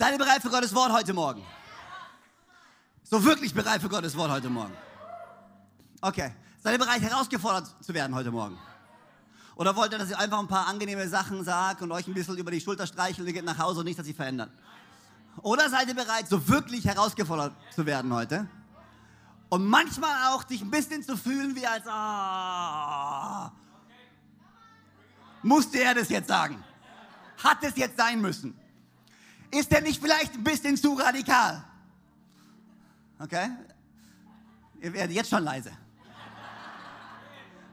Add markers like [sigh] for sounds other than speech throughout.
Seid ihr bereit für Gottes Wort heute Morgen? So wirklich bereit für Gottes Wort heute Morgen? Okay. Seid ihr bereit, herausgefordert zu werden heute Morgen? Oder wollt ihr, dass ich einfach ein paar angenehme Sachen sage und euch ein bisschen über die Schulter streichel und ihr geht nach Hause und nicht, dass sie verändern? Oder seid ihr bereit, so wirklich herausgefordert zu werden heute? Und manchmal auch dich ein bisschen zu fühlen wie als, ah, musste er das jetzt sagen? Hat es jetzt sein müssen? Ist er nicht vielleicht ein bisschen zu radikal? Okay? Ihr werdet jetzt schon leise.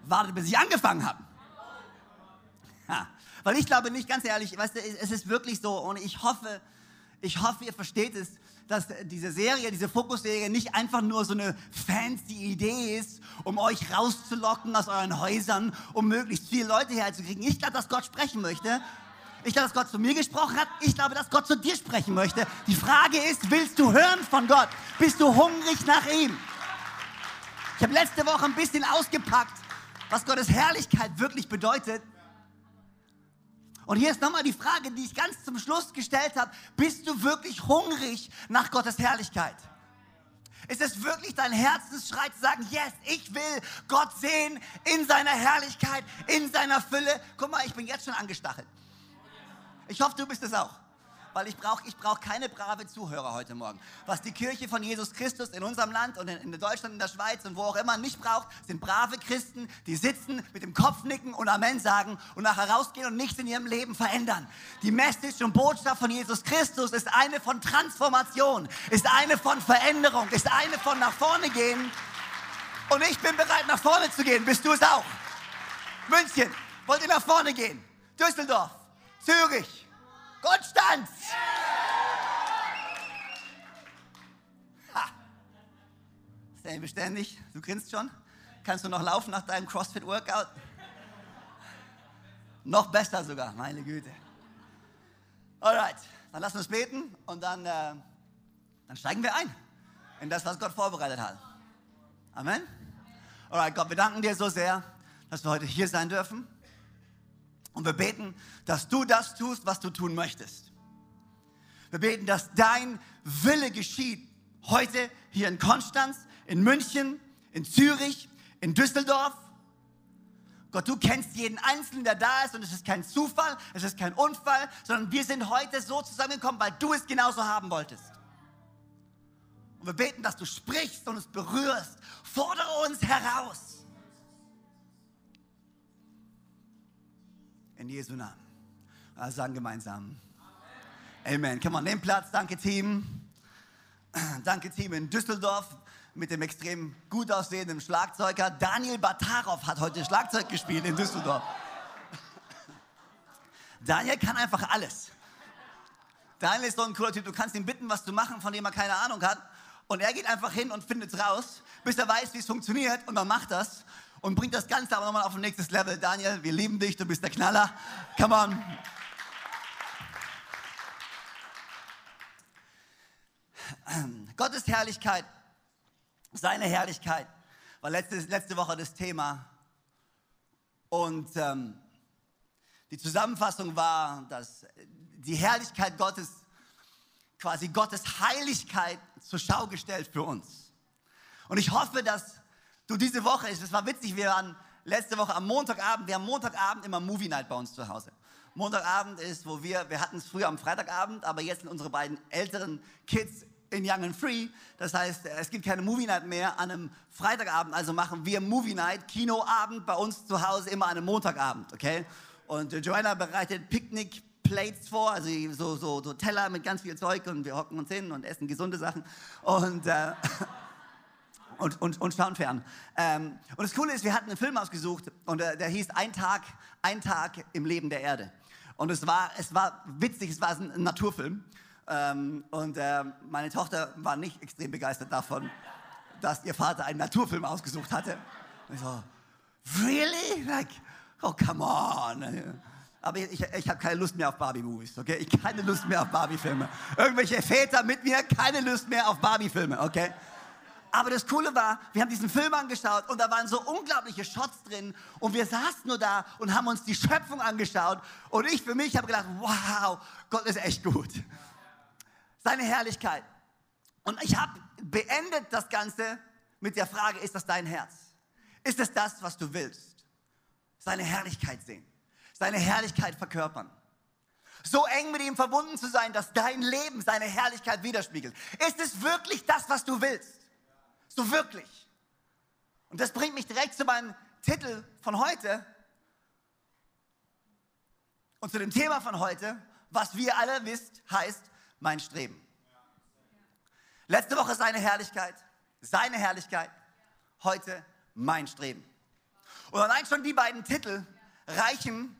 Wartet, bis ich angefangen habe. Ja, weil ich glaube nicht, ganz ehrlich, weißt du, es ist wirklich so und ich hoffe, ich hoffe, ihr versteht es, dass diese Serie, diese Fokusserie nicht einfach nur so eine fancy Idee ist, um euch rauszulocken aus euren Häusern, um möglichst viele Leute herzukriegen. Ich glaube, dass Gott sprechen möchte. Ich glaube, dass Gott zu mir gesprochen hat. Ich glaube, dass Gott zu dir sprechen möchte. Die Frage ist, willst du hören von Gott? Bist du hungrig nach ihm? Ich habe letzte Woche ein bisschen ausgepackt, was Gottes Herrlichkeit wirklich bedeutet. Und hier ist nochmal die Frage, die ich ganz zum Schluss gestellt habe. Bist du wirklich hungrig nach Gottes Herrlichkeit? Ist es wirklich dein Herzensschrei zu sagen, yes, ich will Gott sehen in seiner Herrlichkeit, in seiner Fülle? Guck mal, ich bin jetzt schon angestachelt. Ich hoffe, du bist es auch weil ich brauche ich brauch keine brave Zuhörer heute Morgen. Was die Kirche von Jesus Christus in unserem Land und in, Deutschland, in der Schweiz und wo auch immer nicht braucht, sind brave Christen, die sitzen, mit dem Kopf nicken und Amen sagen und nachher rausgehen und nichts in ihrem Leben verändern. Die Message und Botschaft von Jesus Christus ist eine von Transformation, ist eine von Veränderung, ist eine von nach vorne gehen. Und ich bin bereit, nach vorne zu gehen. Bist du es auch? München, wollt ihr nach vorne gehen? Düsseldorf, Zürich, Konstanz! Ha. Sehr beständig. Du grinst schon. Kannst du noch laufen nach deinem CrossFit-Workout? Noch besser sogar, meine Güte. Alright, dann lass uns beten und dann, äh, dann steigen wir ein in das, was Gott vorbereitet hat. Amen. Alright, Gott, wir danken dir so sehr, dass wir heute hier sein dürfen. Und wir beten, dass du das tust, was du tun möchtest. Wir beten, dass dein Wille geschieht. Heute hier in Konstanz, in München, in Zürich, in Düsseldorf. Gott, du kennst jeden Einzelnen, der da ist und es ist kein Zufall, es ist kein Unfall, sondern wir sind heute so zusammengekommen, weil du es genauso haben wolltest. Und wir beten, dass du sprichst und es berührst. Fordere uns heraus. In Jesu Namen. Also sagen gemeinsam. Amen. Come on, nehmt Platz. Danke, Team. Danke, Team in Düsseldorf mit dem extrem gut aussehenden Schlagzeuger. Daniel Batarov hat heute Schlagzeug gespielt in Düsseldorf. Daniel kann einfach alles. Daniel ist so ein cooler Typ. Du kannst ihn bitten, was zu machen, von dem er keine Ahnung hat. Und er geht einfach hin und findet es raus, bis er weiß, wie es funktioniert. Und dann macht das und bringt das Ganze aber nochmal auf ein nächstes Level. Daniel, wir lieben dich, du bist der Knaller. Come on. Gottes Herrlichkeit, seine Herrlichkeit war letzte, letzte Woche das Thema. Und ähm, die Zusammenfassung war, dass die Herrlichkeit Gottes, quasi Gottes Heiligkeit zur Schau gestellt für uns. Und ich hoffe, dass Du, diese Woche, es war witzig, wir waren letzte Woche am Montagabend, wir haben Montagabend immer Movie Night bei uns zu Hause. Montagabend ist, wo wir, wir hatten es früher am Freitagabend, aber jetzt sind unsere beiden älteren Kids in Young and Free. Das heißt, es gibt keine Movie Night mehr an einem Freitagabend, also machen wir Movie Night, Kinoabend bei uns zu Hause immer an einem Montagabend, okay? Und Joanna bereitet Picknick Plates vor, also so, so, so Teller mit ganz viel Zeug und wir hocken uns hin und essen gesunde Sachen. Und äh, [laughs] und, und, und schauen fern. Ähm, und das Coole ist, wir hatten einen Film ausgesucht und äh, der hieß Ein Tag, ein Tag im Leben der Erde. Und es war, es war witzig, es war ein Naturfilm. Ähm, und äh, meine Tochter war nicht extrem begeistert davon, dass ihr Vater einen Naturfilm ausgesucht hatte. Und ich so, really? Like, oh, come on. Aber ich, ich habe keine Lust mehr auf Barbie-Movies, okay? Ich keine Lust mehr auf Barbie-Filme. Irgendwelche Väter mit mir, keine Lust mehr auf Barbie-Filme, okay? Aber das Coole war, wir haben diesen Film angeschaut und da waren so unglaubliche Shots drin und wir saßen nur da und haben uns die Schöpfung angeschaut und ich für mich habe gedacht, wow, Gott ist echt gut. seine Herrlichkeit. Und ich habe beendet das Ganze mit der Frage, ist das dein Herz? Ist es das, was du willst? Seine Herrlichkeit sehen, seine Herrlichkeit verkörpern. So eng mit ihm verbunden zu sein, dass dein Leben seine Herrlichkeit widerspiegelt. Ist es wirklich das, was du willst? So wirklich. Und das bringt mich direkt zu meinem Titel von heute und zu dem Thema von heute, was wir alle wisst, heißt mein Streben. Letzte Woche seine Herrlichkeit, seine Herrlichkeit, heute mein Streben. Und allein schon die beiden Titel reichen,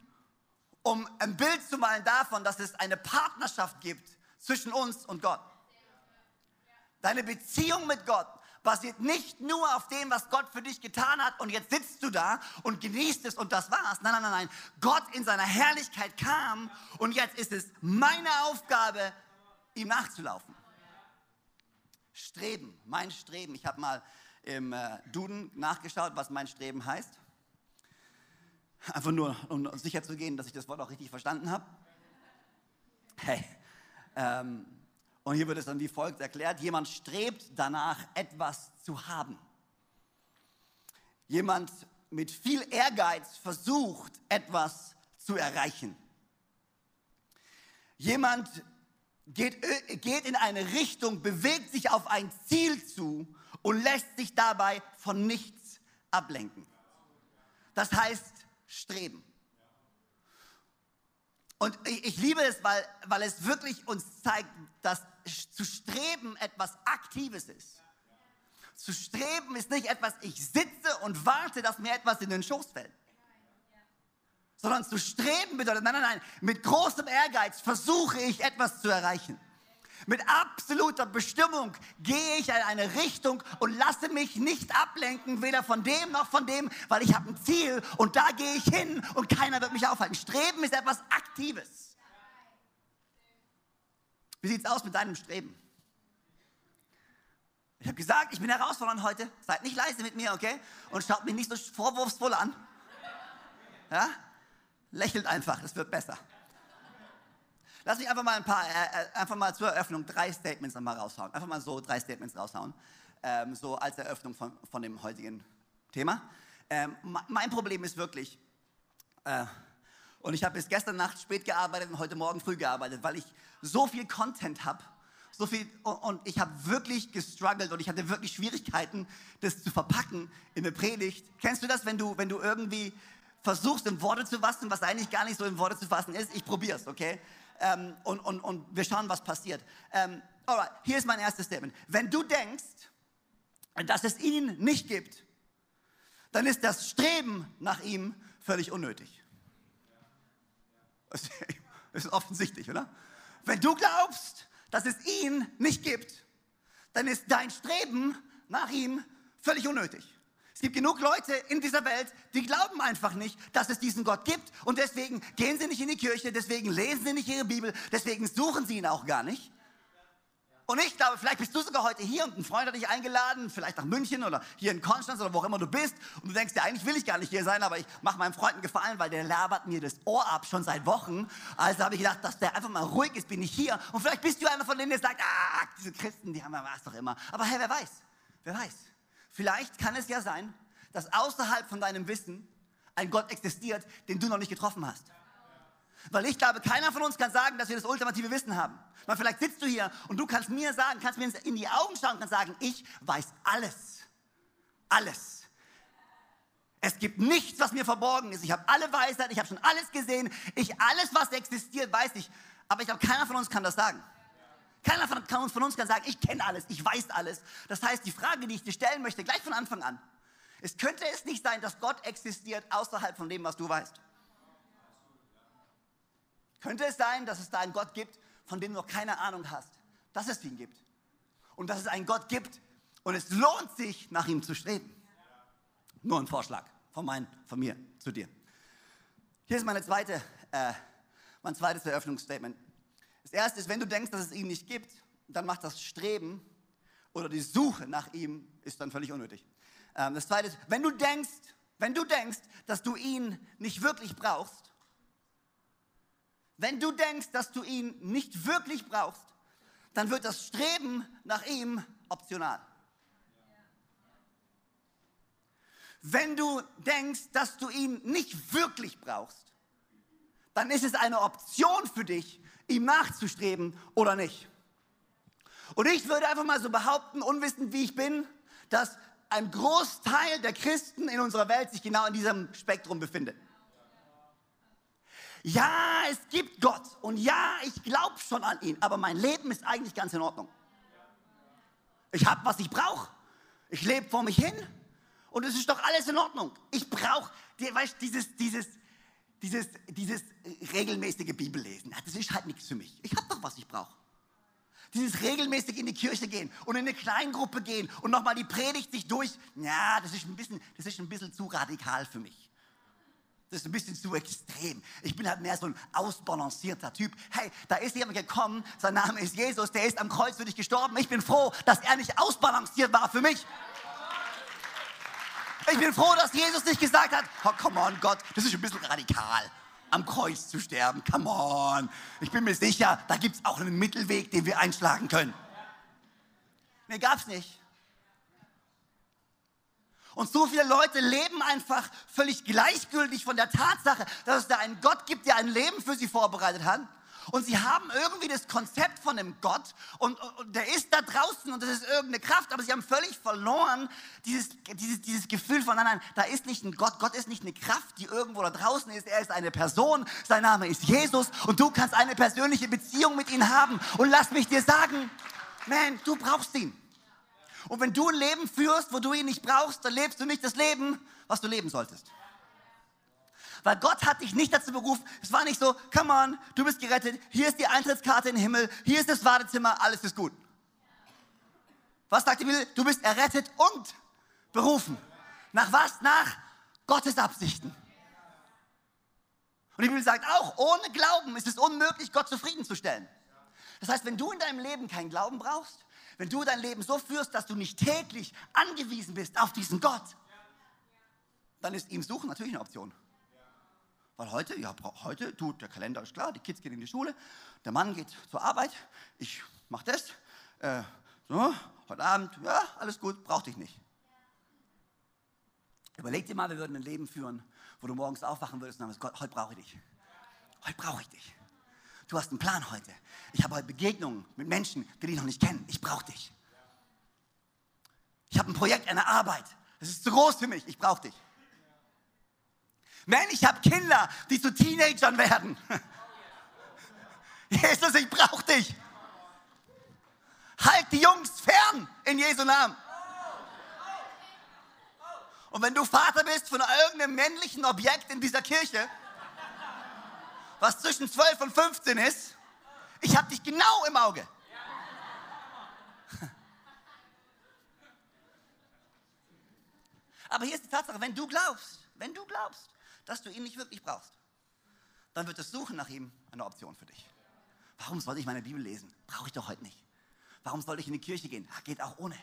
um ein Bild zu malen davon, dass es eine Partnerschaft gibt zwischen uns und Gott. Deine Beziehung mit Gott basiert nicht nur auf dem, was Gott für dich getan hat und jetzt sitzt du da und genießt es und das war's. Nein, nein, nein, nein. Gott in seiner Herrlichkeit kam und jetzt ist es meine Aufgabe, ihm nachzulaufen. Streben, mein Streben. Ich habe mal im äh, Duden nachgeschaut, was mein Streben heißt. Einfach nur, um sicher zu gehen, dass ich das Wort auch richtig verstanden habe. Hey, ähm, und hier wird es dann wie folgt erklärt, jemand strebt danach, etwas zu haben. Jemand mit viel Ehrgeiz versucht, etwas zu erreichen. Jemand geht, geht in eine Richtung, bewegt sich auf ein Ziel zu und lässt sich dabei von nichts ablenken. Das heißt streben. Und ich, ich liebe es, weil, weil es wirklich uns zeigt, dass zu streben etwas Aktives ist. Zu streben ist nicht etwas, ich sitze und warte, dass mir etwas in den Schoß fällt. Sondern zu streben bedeutet, nein, nein, nein, mit großem Ehrgeiz versuche ich etwas zu erreichen. Mit absoluter Bestimmung gehe ich in eine Richtung und lasse mich nicht ablenken, weder von dem noch von dem, weil ich habe ein Ziel und da gehe ich hin und keiner wird mich aufhalten. Streben ist etwas Aktives. Wie sieht es aus mit deinem Streben? Ich habe gesagt, ich bin herausfordernd heute. Seid nicht leise mit mir, okay? Und schaut mich nicht so vorwurfsvoll an. Ja? Lächelt einfach, es wird besser. Lass mich einfach mal ein paar, äh, äh, einfach mal zur Eröffnung drei Statements nochmal raushauen. Einfach mal so drei Statements raushauen. Ähm, so als Eröffnung von, von dem heutigen Thema. Ähm, mein Problem ist wirklich, äh, und ich habe bis gestern Nacht spät gearbeitet und heute Morgen früh gearbeitet, weil ich so viel Content habe. So viel, und ich habe wirklich gestruggelt und ich hatte wirklich Schwierigkeiten, das zu verpacken in eine Predigt. Kennst du das, wenn du, wenn du irgendwie versuchst, in Worte zu fassen, was eigentlich gar nicht so in Worte zu fassen ist? Ich probiere es, okay? Ähm, und, und, und wir schauen, was passiert. Ähm, alright, hier ist mein erstes Statement. Wenn du denkst, dass es ihn nicht gibt, dann ist das Streben nach ihm völlig unnötig. Das ist offensichtlich, oder? Wenn du glaubst, dass es ihn nicht gibt, dann ist dein Streben nach ihm völlig unnötig. Es gibt genug Leute in dieser Welt, die glauben einfach nicht, dass es diesen Gott gibt und deswegen gehen sie nicht in die Kirche, deswegen lesen sie nicht ihre Bibel, deswegen suchen sie ihn auch gar nicht. Und ich glaube, vielleicht bist du sogar heute hier und ein Freund hat dich eingeladen, vielleicht nach München oder hier in Konstanz oder wo auch immer du bist. Und du denkst dir, eigentlich will ich gar nicht hier sein, aber ich mache meinem Freund einen Gefallen, weil der labert mir das Ohr ab, schon seit Wochen. Also habe ich gedacht, dass der einfach mal ruhig ist, bin ich hier. Und vielleicht bist du einer von denen, der sagt, ah, diese Christen, die haben ja was doch immer. Aber hey, wer weiß, wer weiß. Vielleicht kann es ja sein, dass außerhalb von deinem Wissen ein Gott existiert, den du noch nicht getroffen hast. Weil ich glaube, keiner von uns kann sagen, dass wir das ultimative Wissen haben. Weil vielleicht sitzt du hier und du kannst mir sagen, kannst mir in die Augen schauen und kannst sagen, ich weiß alles. Alles. Es gibt nichts, was mir verborgen ist. Ich habe alle Weisheit, ich habe schon alles gesehen. Ich, alles, was existiert, weiß ich. Aber ich glaube, keiner von uns kann das sagen. Keiner von, von uns kann sagen, ich kenne alles, ich weiß alles. Das heißt, die Frage, die ich dir stellen möchte, gleich von Anfang an, es könnte es nicht sein, dass Gott existiert außerhalb von dem, was du weißt. Könnte es sein, dass es da einen Gott gibt, von dem du noch keine Ahnung hast, dass es ihn gibt? Und dass es einen Gott gibt und es lohnt sich, nach ihm zu streben? Nur ein Vorschlag von, mein, von mir zu dir. Hier ist meine zweite, äh, mein zweites Eröffnungsstatement. Das erste ist, wenn du denkst, dass es ihn nicht gibt, dann macht das Streben oder die Suche nach ihm ist dann völlig unnötig. Ähm, das zweite ist, wenn du denkst, wenn du denkst, dass du ihn nicht wirklich wenn du denkst, dass du ihn nicht wirklich brauchst, dann wird das Streben nach ihm optional. Wenn du denkst, dass du ihn nicht wirklich brauchst, dann ist es eine Option für dich, ihm nachzustreben oder nicht. Und ich würde einfach mal so behaupten, unwissend wie ich bin, dass ein Großteil der Christen in unserer Welt sich genau in diesem Spektrum befindet. Ja, es gibt Gott und ja, ich glaube schon an ihn, aber mein Leben ist eigentlich ganz in Ordnung. Ich habe, was ich brauche. Ich lebe vor mich hin und es ist doch alles in Ordnung. Ich brauche, weißt dieses, dieses, dieses, dieses regelmäßige Bibellesen. Das ist halt nichts für mich. Ich habe doch, was ich brauche. Dieses regelmäßig in die Kirche gehen und in eine Kleingruppe gehen und nochmal die Predigt sich durch. Ja, das ist ein bisschen, das ist ein bisschen zu radikal für mich. Das ist ein bisschen zu extrem. Ich bin halt mehr so ein ausbalancierter Typ. Hey, da ist jemand gekommen, sein Name ist Jesus, der ist am Kreuz für dich gestorben. Ich bin froh, dass er nicht ausbalanciert war für mich. Ich bin froh, dass Jesus nicht gesagt hat, oh, come on, Gott, das ist ein bisschen radikal am Kreuz zu sterben. Come on. Ich bin mir sicher, da gibt es auch einen Mittelweg, den wir einschlagen können. Nee, gab's nicht. Und so viele Leute leben einfach völlig gleichgültig von der Tatsache, dass es da einen Gott gibt, der ein Leben für sie vorbereitet hat. Und sie haben irgendwie das Konzept von einem Gott und, und, der ist da draußen und das ist irgendeine Kraft, aber sie haben völlig verloren dieses, dieses, dieses Gefühl von, nein, nein, da ist nicht ein Gott, Gott ist nicht eine Kraft, die irgendwo da draußen ist, er ist eine Person, sein Name ist Jesus und du kannst eine persönliche Beziehung mit ihm haben. Und lass mich dir sagen, man, du brauchst ihn. Und wenn du ein Leben führst, wo du ihn nicht brauchst, dann lebst du nicht das Leben, was du leben solltest. Weil Gott hat dich nicht dazu berufen. Es war nicht so, come on, du bist gerettet, hier ist die Eintrittskarte in den Himmel, hier ist das Wartezimmer, alles ist gut. Was sagt die Bibel? Du bist errettet und berufen. Nach was? Nach Gottes Absichten. Und die Bibel sagt auch, ohne Glauben ist es unmöglich, Gott zufriedenzustellen. Das heißt, wenn du in deinem Leben keinen Glauben brauchst, wenn du dein Leben so führst, dass du nicht täglich angewiesen bist auf diesen Gott, dann ist ihm Suchen natürlich eine Option. Weil heute, ja, heute, du, der Kalender ist klar, die Kids gehen in die Schule, der Mann geht zur Arbeit, ich mache das, äh, so, heute Abend, ja, alles gut, brauch dich nicht. Überleg dir mal, wir würden ein Leben führen, wo du morgens aufwachen würdest und sagst, Gott, heute brauche ich dich. Heute brauche ich dich. Du hast einen Plan heute. Ich habe heute Begegnungen mit Menschen, die dich noch nicht kennen. Ich brauche dich. Ich habe ein Projekt, eine Arbeit. Das ist zu groß für mich. Ich brauche dich. Man, ich habe Kinder, die zu Teenagern werden. [laughs] Jesus, ich brauche dich. Halt die Jungs fern in Jesu Namen. Und wenn du Vater bist von irgendeinem männlichen Objekt in dieser Kirche, was zwischen 12 und 15 ist, ich habe dich genau im Auge. [laughs] Aber hier ist die Tatsache, wenn du glaubst, wenn du glaubst, dass du ihn nicht wirklich brauchst, dann wird das Suchen nach ihm eine Option für dich. Warum soll ich meine Bibel lesen? Brauche ich doch heute nicht. Warum soll ich in die Kirche gehen? Ah, geht auch ohne.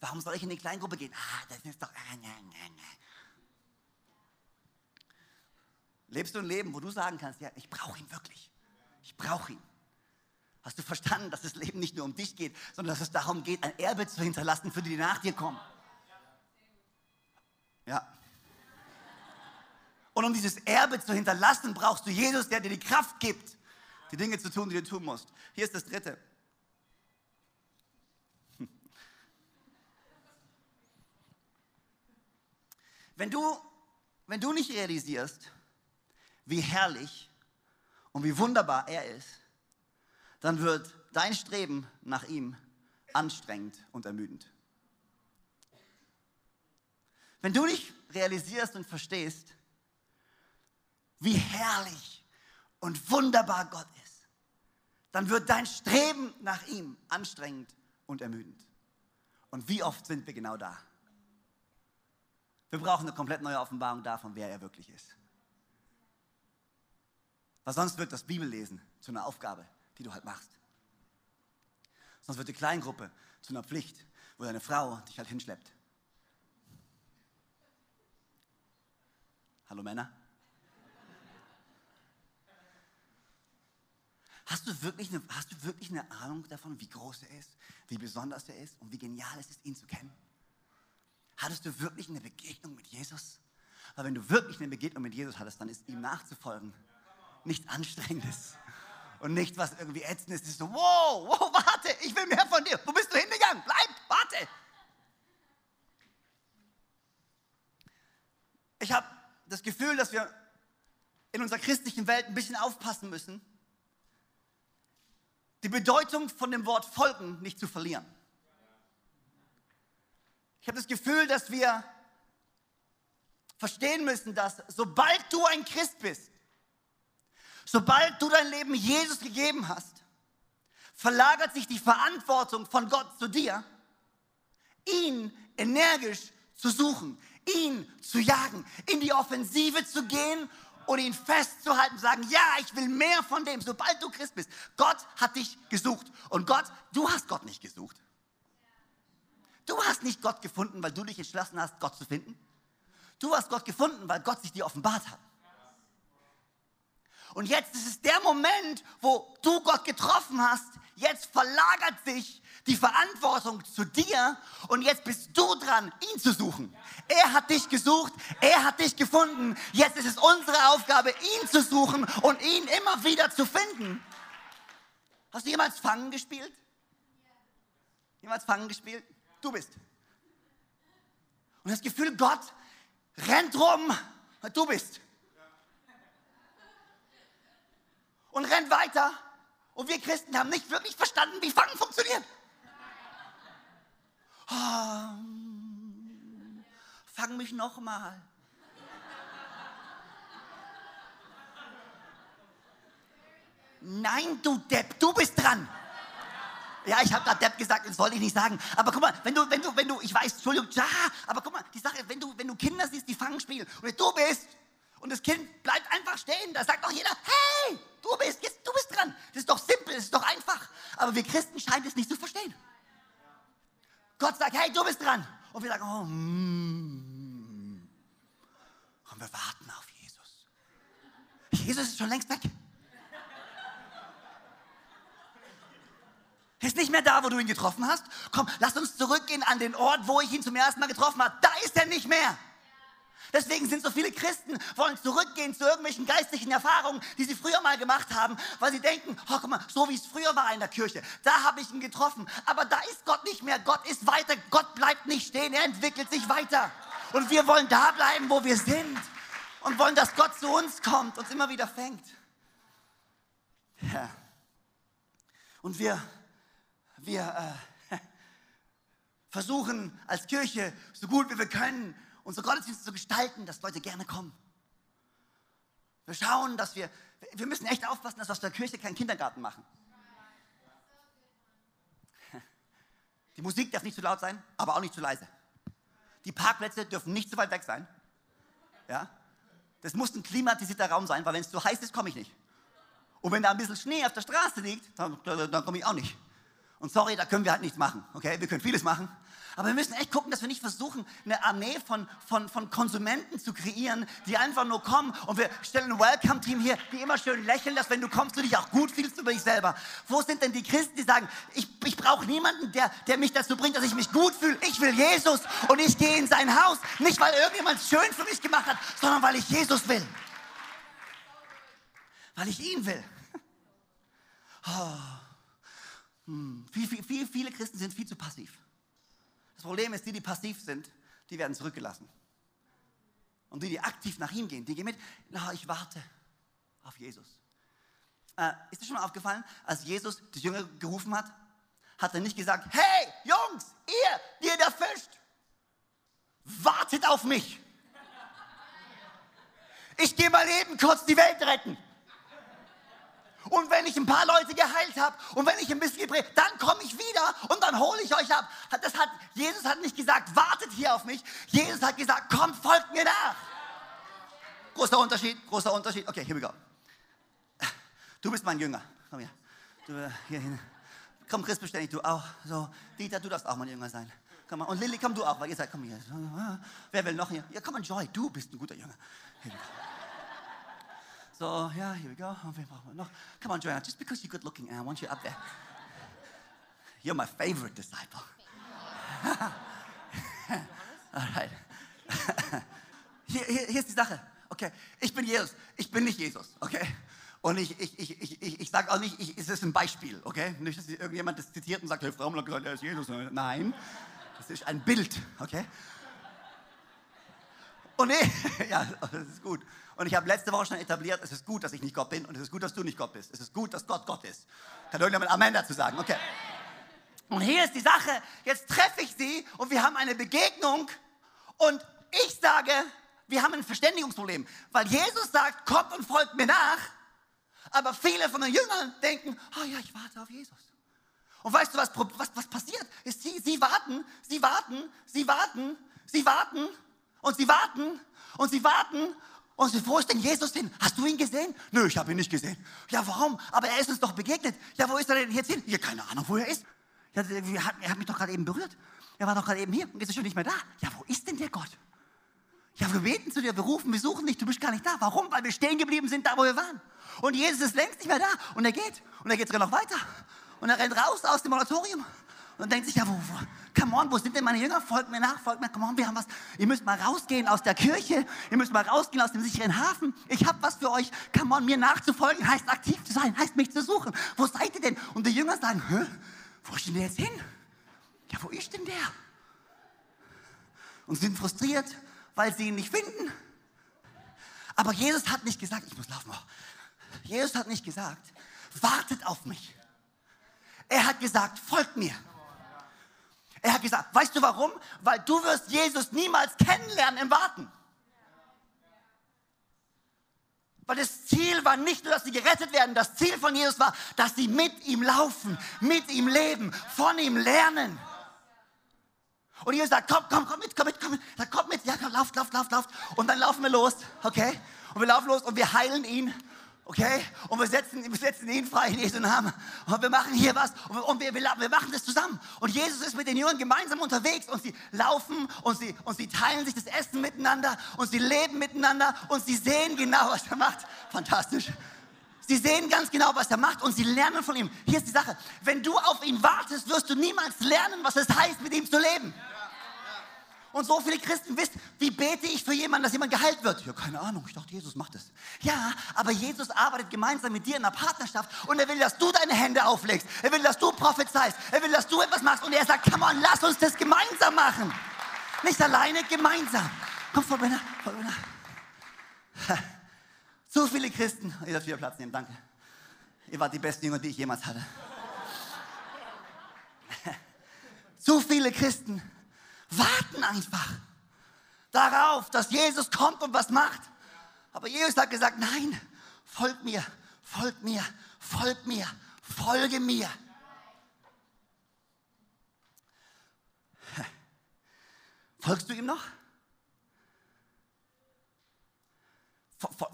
Warum soll ich in die Kleingruppe gehen? Ah, das ist doch. Ah, na, na. Lebst du ein Leben, wo du sagen kannst, ja, ich brauche ihn wirklich. Ich brauche ihn. Hast du verstanden, dass das Leben nicht nur um dich geht, sondern dass es darum geht, ein Erbe zu hinterlassen für die, die nach dir kommen? Ja. Und um dieses Erbe zu hinterlassen, brauchst du Jesus, der dir die Kraft gibt, die Dinge zu tun, die du tun musst. Hier ist das dritte. [laughs] Wenn du, wenn du nicht realisierst, wie herrlich und wie wunderbar er ist, dann wird dein Streben nach ihm anstrengend und ermüdend. Wenn du nicht realisierst und verstehst, wie herrlich und wunderbar Gott ist, dann wird dein Streben nach ihm anstrengend und ermüdend. Und wie oft sind wir genau da? Wir brauchen eine komplett neue Offenbarung davon, wer er wirklich ist. Weil sonst wird das Bibellesen zu einer Aufgabe, die du halt machst. Sonst wird die Kleingruppe zu einer Pflicht, wo deine Frau dich halt hinschleppt. Hallo Männer. Hast du, wirklich eine, hast du wirklich eine Ahnung davon, wie groß er ist, wie besonders er ist und wie genial es ist, ihn zu kennen? Hattest du wirklich eine Begegnung mit Jesus? Weil wenn du wirklich eine Begegnung mit Jesus hattest, dann ist ihm nachzufolgen nichts Anstrengendes und nicht was irgendwie ätzendes. Es ist so, wow, wow, warte, ich will mehr von dir. Wo bist du hingegangen? Bleib, warte. Ich habe das Gefühl, dass wir in unserer christlichen Welt ein bisschen aufpassen müssen, die Bedeutung von dem Wort folgen nicht zu verlieren. Ich habe das Gefühl, dass wir verstehen müssen, dass sobald du ein Christ bist, sobald du dein Leben Jesus gegeben hast, verlagert sich die Verantwortung von Gott zu dir, ihn energisch zu suchen, ihn zu jagen, in die Offensive zu gehen und ihn festzuhalten, sagen, ja, ich will mehr von dem, sobald du Christ bist. Gott hat dich gesucht und Gott, du hast Gott nicht gesucht. Du hast nicht Gott gefunden, weil du dich entschlossen hast, Gott zu finden. Du hast Gott gefunden, weil Gott sich dir offenbart hat. Und jetzt ist es der Moment, wo du Gott getroffen hast. Jetzt verlagert sich die Verantwortung zu dir und jetzt bist du dran, ihn zu suchen. Er hat dich gesucht, er hat dich gefunden. Jetzt ist es unsere Aufgabe, ihn zu suchen und ihn immer wieder zu finden. Hast du jemals Fangen gespielt? Jemals Fangen gespielt? Du bist. Und das Gefühl, Gott rennt rum, du bist. Und rennt weiter. Und wir Christen haben nicht wirklich verstanden, wie Fangen funktioniert. Oh, fang mich noch mal. Nein, du Depp, du bist dran. Ja, ich habe gerade Depp gesagt, das wollte ich nicht sagen. Aber guck mal, wenn du, wenn du, wenn du, ich weiß, Entschuldigung, ja, aber guck mal, die Sache, wenn du, wenn du Kinder siehst, die fangen spielen und du bist und das Kind bleibt einfach stehen, da sagt doch jeder, hey, du bist, jetzt, du bist dran. Das ist doch simpel, das ist doch einfach. Aber wir Christen scheinen es nicht zu verstehen. Gott sagt, hey, du bist dran. Und wir sagen, oh, mm. Und wir warten auf Jesus. Jesus ist schon längst weg. Ist nicht mehr da, wo du ihn getroffen hast. Komm, lass uns zurückgehen an den Ort, wo ich ihn zum ersten Mal getroffen habe. Da ist er nicht mehr. Deswegen sind so viele Christen, wollen zurückgehen zu irgendwelchen geistlichen Erfahrungen, die sie früher mal gemacht haben, weil sie denken, oh, guck mal, so wie es früher war in der Kirche, da habe ich ihn getroffen. Aber da ist Gott nicht mehr. Gott ist weiter. Gott bleibt nicht stehen. Er entwickelt sich weiter. Und wir wollen da bleiben, wo wir sind. Und wollen, dass Gott zu uns kommt, uns immer wieder fängt. Ja. Und wir wir äh, [laughs] versuchen als Kirche so gut wie wir können, unsere Gottesdienste zu gestalten, dass Leute gerne kommen. Wir schauen, dass wir, wir müssen echt aufpassen, dass wir aus der Kirche keinen Kindergarten machen. [laughs] Die Musik darf nicht zu laut sein, aber auch nicht zu leise. Die Parkplätze dürfen nicht zu weit weg sein. Ja? Das muss ein klimatisierter Raum sein, weil wenn es zu heiß ist, komme ich nicht. Und wenn da ein bisschen Schnee auf der Straße liegt, dann, dann komme ich auch nicht. Und sorry, da können wir halt nichts machen. Okay, wir können vieles machen. Aber wir müssen echt gucken, dass wir nicht versuchen, eine Armee von, von, von Konsumenten zu kreieren, die einfach nur kommen und wir stellen ein Welcome-Team hier, die immer schön lächeln, dass wenn du kommst, du dich auch gut fühlst über dich selber. Wo sind denn die Christen, die sagen, ich, ich brauche niemanden, der, der mich dazu bringt, dass ich mich gut fühle. Ich will Jesus und ich gehe in sein Haus. Nicht, weil irgendjemand es schön für mich gemacht hat, sondern weil ich Jesus will. Weil ich ihn will. [laughs] Oh. Hm. Viel, viel, viel, viele Christen sind viel zu passiv. Das Problem ist, die, die passiv sind, die werden zurückgelassen. Und die, die aktiv nach ihm gehen, die gehen mit, na, ich warte auf Jesus. Äh, ist dir schon mal aufgefallen, als Jesus die Jünger gerufen hat, hat er nicht gesagt, hey, Jungs, ihr, ihr da fischt, wartet auf mich. Ich gehe mal eben kurz die Welt retten. Und wenn ich ein paar Leute geheilt habe und wenn ich ein bisschen gepredigt, dann komme ich wieder und dann hole ich euch ab. Das hat, Jesus hat nicht gesagt, wartet hier auf mich. Jesus hat gesagt, kommt, folgt mir nach. Großer Unterschied, großer Unterschied. Okay, here we go. Du bist mein Jünger. Komm her. Du, hier hin. Komm, Chris, beständig, du auch. So, Dieter, du darfst auch mein Jünger sein. Komm mal. Und Lilly, komm du auch, weil ihr seid, komm hier. Wer will noch hier? Ja, komm Joy, du bist ein guter Jünger. Here we go. Und wen brauchen wir noch? Come on, Joanna, just because you're good looking, I want you up there. You're my favorite disciple. [laughs] All right. [laughs] Hier, hier, hier ist die Sache. Okay, ich bin Jesus. Ich bin nicht Jesus. Okay. Und ich, ich, ich, ich, ich, ich sage auch nicht, ich, es ist ein Beispiel, okay? Nicht, dass irgendjemand das zitiert und sagt, hey, Frau hat gesagt, er ist Jesus. Nein, das ist ein Bild, okay? Und nee, [laughs] ja, das ist gut. Und ich habe letzte Woche schon etabliert, es ist gut, dass ich nicht Gott bin und es ist gut, dass du nicht Gott bist. Es ist gut, dass Gott Gott ist. Kann irgendjemand Amen dazu sagen? Okay. Und hier ist die Sache, jetzt treffe ich sie und wir haben eine Begegnung und ich sage, wir haben ein Verständigungsproblem, weil Jesus sagt, kommt und folgt mir nach. Aber viele von den Jüngern denken, oh ja, ich warte auf Jesus. Und weißt du, was, was, was passiert? Ist, sie, sie warten, sie warten, sie warten, sie warten und sie warten und sie warten und sie, denn Jesus hin? Hast du ihn gesehen? Nö, ich habe ihn nicht gesehen. Ja, warum? Aber er ist uns doch begegnet. Ja, wo ist er denn jetzt hin? Ja, keine Ahnung, wo er ist. Ja, er hat, er hat mich doch gerade eben berührt. Er war doch gerade eben hier und jetzt ist schon nicht mehr da. Ja, wo ist denn der Gott? Ja, wir beten zu dir, wir rufen, wir suchen dich, du bist gar nicht da. Warum? Weil wir stehen geblieben sind, da wo wir waren. Und Jesus ist längst nicht mehr da. Und er geht. Und er geht sogar noch weiter. Und er rennt raus aus dem Auditorium. Und denkt sich, ja, wo, wo, come on, wo sind denn meine Jünger? Folgt mir nach, folgt mir, come on, wir haben was. Ihr müsst mal rausgehen aus der Kirche. Ihr müsst mal rausgehen aus dem sicheren Hafen. Ich habe was für euch. Come on, mir nachzufolgen heißt aktiv zu sein, heißt mich zu suchen. Wo seid ihr denn? Und die Jünger sagen, Hä? wo ist denn der jetzt hin? Ja, wo ist denn der? Und sind frustriert, weil sie ihn nicht finden. Aber Jesus hat nicht gesagt, ich muss laufen. Jesus hat nicht gesagt, wartet auf mich. Er hat gesagt, folgt mir. Er hat gesagt, weißt du warum? Weil du wirst Jesus niemals kennenlernen im Warten. Weil das Ziel war nicht nur, dass sie gerettet werden, das Ziel von Jesus war, dass sie mit ihm laufen, mit ihm leben, von ihm lernen. Und Jesus sagt, komm, komm, komm mit, komm mit, komm mit. Sagt, komm mit, ja, komm, lauft, lauft, lauft, lauft. Und dann laufen wir los, okay? Und wir laufen los und wir heilen ihn, okay? Und wir setzen, wir setzen ihn frei in Jesu Namen. Und wir machen hier was und, wir, wir, wir, machen das zusammen. Und Jesus ist mit den Jüngern gemeinsam unterwegs und sie laufen und sie, und sie teilen sich das Essen miteinander und sie leben miteinander und sie sehen genau, was er macht. Fantastisch. Sie sehen ganz genau, was er macht und sie lernen von ihm. Hier ist die Sache. Wenn du auf ihn wartest, wirst du niemals lernen, was es heißt, mit ihm zu leben. Und so viele Christen wissen, wie bete ich für jemanden, dass jemand geheilt wird? Ja, keine Ahnung, ich dachte, Jesus macht es. Ja, aber Jesus arbeitet gemeinsam mit dir in einer Partnerschaft und er will, dass du deine Hände auflegst. Er will, dass du prophezeist. Er will, dass du etwas machst und er sagt, come on, lass uns das gemeinsam machen. Nicht alleine, gemeinsam. Komm, Frau Brenner, Frau Brenner. So viele Christen, ihr dürft wieder Platz nehmen, danke. Ihr wart die besten Jünger, die ich jemals hatte. Zu viele Christen warten einfach darauf, dass Jesus kommt und was macht. Aber Jesus hat gesagt, nein, folg mir, folg mir, folg mir, folge mir. Folgst du ihm noch?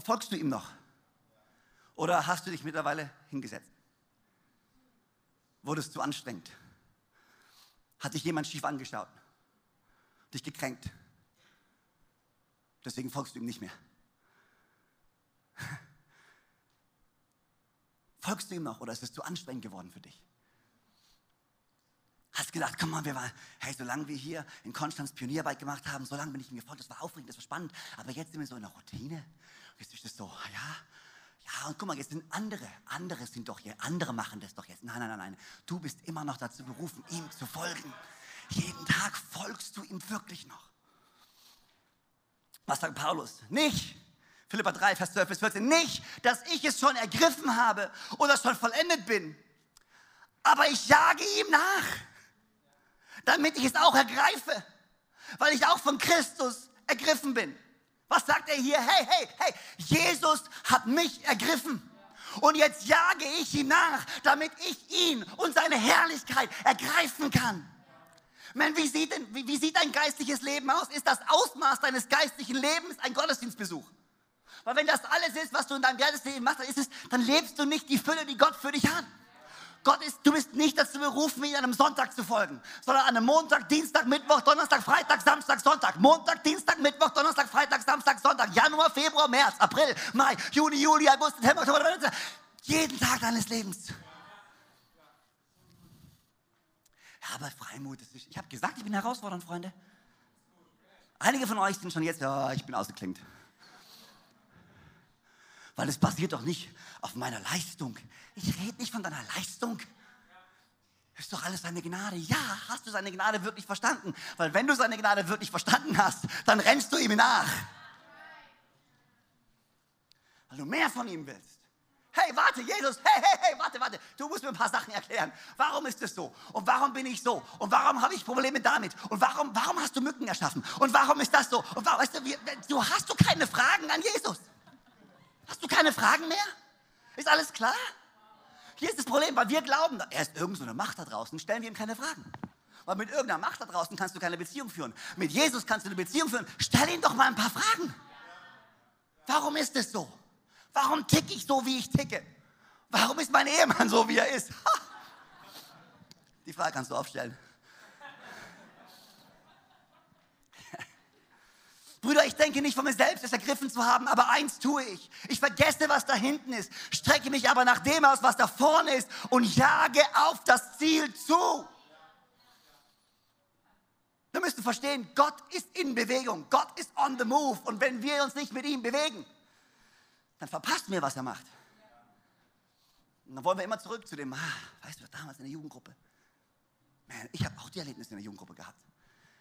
Folgst du ihm noch? Oder hast du dich mittlerweile hingesetzt? Wurdest du anstrengend? Hat dich jemand schief angeschaut? Dich gekränkt. Deswegen folgst du ihm nicht mehr. [laughs] Folgst du ihm noch oder ist es zu anstrengend geworden für dich? Hast gedacht, komm mal, wir waren, hey, solange wir hier in Konstanz Pionierarbeit gemacht haben, so lange bin ich ihm gefolgt, das war aufregend, das war spannend, aber jetzt sind wir so in der Routine. Jetzt ist es so, ja, ja, und guck mal, jetzt sind andere, andere sind doch hier, andere machen das doch jetzt. Nein, nein, nein, nein. Du bist immer noch dazu berufen, ihm zu folgen. Jeden Tag folgst du ihm wirklich noch. Was sagt Paulus? Nicht, Philippa 3, Vers 12 bis 14, nicht, dass ich es schon ergriffen habe oder schon vollendet bin, aber ich jage ihm nach, damit ich es auch ergreife, weil ich auch von Christus ergriffen bin. Was sagt er hier? Hey, hey, hey, Jesus hat mich ergriffen. Und jetzt jage ich ihm nach, damit ich ihn und seine Herrlichkeit ergreifen kann. Man, wie, sieht denn, wie, wie sieht dein geistliches Leben aus? Ist das Ausmaß deines geistlichen Lebens ein Gottesdienstbesuch? Weil wenn das alles ist, was du in deinem Leben machst, dann, ist es, dann lebst du nicht die Fülle, die Gott für dich hat. Gott ist, du bist nicht dazu berufen, an einem Sonntag zu folgen, sondern an einem Montag, Dienstag, Mittwoch, Donnerstag, Freitag, Samstag, Sonntag. Montag, Dienstag, Mittwoch, Donnerstag, Freitag, Samstag, Sonntag. Januar, Februar, März, April, Mai, Juni, Juli, August, September, Oktober, November. Jeden Tag deines Lebens. Ja, aber Freimut ist nicht. Ich habe gesagt, ich bin herausfordernd, Freunde. Einige von euch sind schon jetzt, ja, ich bin ausgeklingt. Weil es basiert doch nicht auf meiner Leistung. Ich rede nicht von deiner Leistung. Ist doch alles seine Gnade. Ja, hast du seine Gnade wirklich verstanden? Weil wenn du seine Gnade wirklich verstanden hast, dann rennst du ihm nach. Weil du mehr von ihm willst. Hey, warte, Jesus, hey, hey, hey, warte, warte. Du musst mir ein paar Sachen erklären. Warum ist es so? Und warum bin ich so? Und warum habe ich Probleme damit? Und warum, warum hast du Mücken erschaffen? Und warum ist das so? Und warum, weißt du, wie, du hast du keine Fragen an Jesus. Hast du keine Fragen mehr? Ist alles klar? Hier ist das Problem, weil wir glauben, er ist irgendeine so Macht da draußen, stellen wir ihm keine Fragen. Weil mit irgendeiner Macht da draußen kannst du keine Beziehung führen. Mit Jesus kannst du eine Beziehung führen. Stell ihm doch mal ein paar Fragen. Warum ist es so? Warum ticke ich so, wie ich ticke? Warum ist mein Ehemann so, wie er ist? Die Frage kannst du aufstellen. [laughs] Brüder, ich denke nicht von mir selbst, es ergriffen zu haben, aber eins tue ich. Ich vergesse, was da hinten ist, strecke mich aber nach dem aus, was da vorne ist und jage auf das Ziel zu. Wir müssen verstehen, Gott ist in Bewegung, Gott ist on the move und wenn wir uns nicht mit ihm bewegen, dann verpasst mir, was er macht. Und dann wollen wir immer zurück zu dem, ah, weißt du, damals in der Jugendgruppe. Man, ich habe auch die Erlebnisse in der Jugendgruppe gehabt.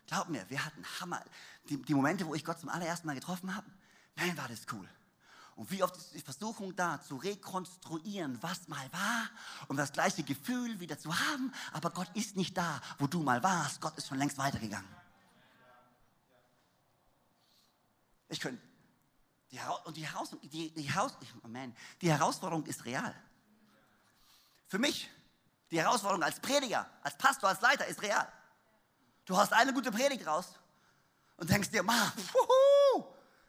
Glaub mir, wir hatten Hammer. Die, die Momente, wo ich Gott zum allerersten Mal getroffen habe, nein, war das cool. Und wie oft ist die Versuchung da, zu rekonstruieren, was mal war, um das gleiche Gefühl wieder zu haben. Aber Gott ist nicht da, wo du mal warst. Gott ist schon längst weitergegangen. Ich könnte die, und die, Heraus, die, die, Haus, oh die Herausforderung ist real. Für mich, die Herausforderung als Prediger, als Pastor, als Leiter ist real. Du hast eine gute Predigt raus und denkst dir, ma, wuhu,